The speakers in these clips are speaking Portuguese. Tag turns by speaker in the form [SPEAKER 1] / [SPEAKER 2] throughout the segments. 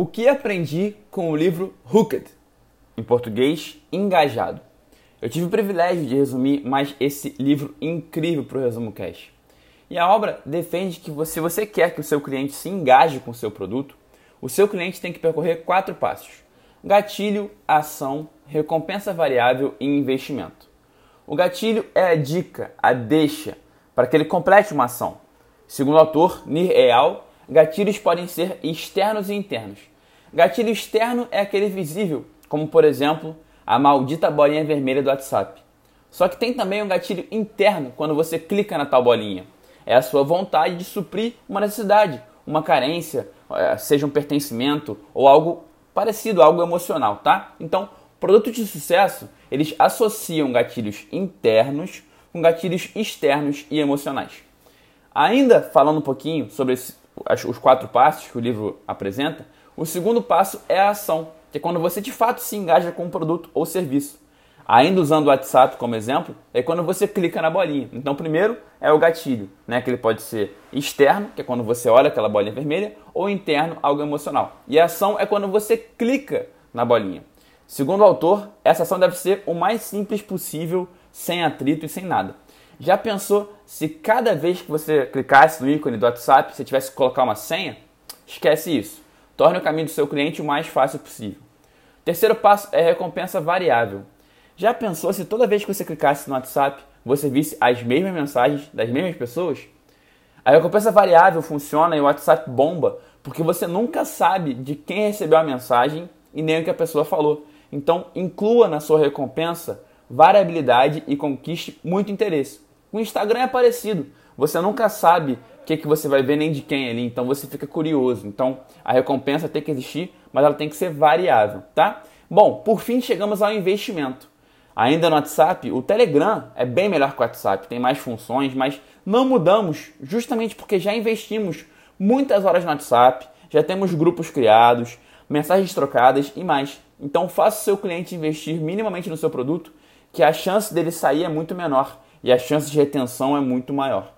[SPEAKER 1] O que aprendi com o livro Hooked, em português, Engajado. Eu tive o privilégio de resumir mais esse livro incrível para o Resumo Cash. E a obra defende que se você quer que o seu cliente se engaje com o seu produto, o seu cliente tem que percorrer quatro passos: gatilho, ação, recompensa variável e investimento. O gatilho é a dica, a deixa, para que ele complete uma ação. Segundo o autor Nir Eyal, gatilhos podem ser externos e internos. Gatilho externo é aquele visível, como por exemplo a maldita bolinha vermelha do WhatsApp. Só que tem também um gatilho interno quando você clica na tal bolinha. É a sua vontade de suprir uma necessidade, uma carência, é, seja um pertencimento ou algo parecido, algo emocional, tá? Então, produtos de sucesso, eles associam gatilhos internos com gatilhos externos e emocionais. Ainda falando um pouquinho sobre esse, os quatro passos que o livro apresenta, o segundo passo é a ação, que é quando você de fato se engaja com um produto ou serviço. Ainda usando o WhatsApp como exemplo, é quando você clica na bolinha. Então, primeiro é o gatilho, né? que ele pode ser externo, que é quando você olha aquela bolinha vermelha, ou interno, algo emocional. E a ação é quando você clica na bolinha. Segundo o autor, essa ação deve ser o mais simples possível, sem atrito e sem nada. Já pensou se cada vez que você clicasse no ícone do WhatsApp, você tivesse que colocar uma senha? Esquece isso. Torne o caminho do seu cliente o mais fácil possível. Terceiro passo é recompensa variável. Já pensou se toda vez que você clicasse no WhatsApp, você visse as mesmas mensagens das mesmas pessoas? A recompensa variável funciona e o WhatsApp bomba porque você nunca sabe de quem recebeu a mensagem e nem o que a pessoa falou. Então, inclua na sua recompensa variabilidade e conquiste muito interesse. O Instagram é parecido. Você nunca sabe o que, que você vai ver nem de quem ali, então você fica curioso. Então a recompensa tem que existir, mas ela tem que ser variável, tá? Bom, por fim chegamos ao investimento. Ainda no WhatsApp, o Telegram é bem melhor que o WhatsApp, tem mais funções, mas não mudamos justamente porque já investimos muitas horas no WhatsApp, já temos grupos criados, mensagens trocadas e mais. Então faça o seu cliente investir minimamente no seu produto, que a chance dele sair é muito menor e a chance de retenção é muito maior.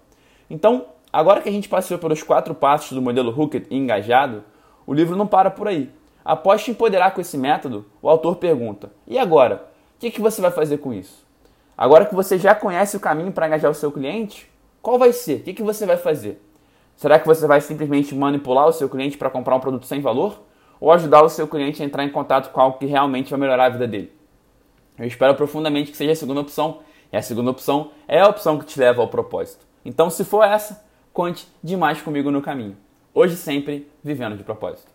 [SPEAKER 1] Então, agora que a gente passou pelos quatro passos do modelo Hooked e engajado, o livro não para por aí. Após te empoderar com esse método, o autor pergunta: e agora? O que, que você vai fazer com isso? Agora que você já conhece o caminho para engajar o seu cliente, qual vai ser? O que, que você vai fazer? Será que você vai simplesmente manipular o seu cliente para comprar um produto sem valor? Ou ajudar o seu cliente a entrar em contato com algo que realmente vai melhorar a vida dele? Eu espero profundamente que seja a segunda opção e a segunda opção é a opção que te leva ao propósito. Então, se for essa, conte demais comigo no caminho. Hoje sempre vivendo de propósito.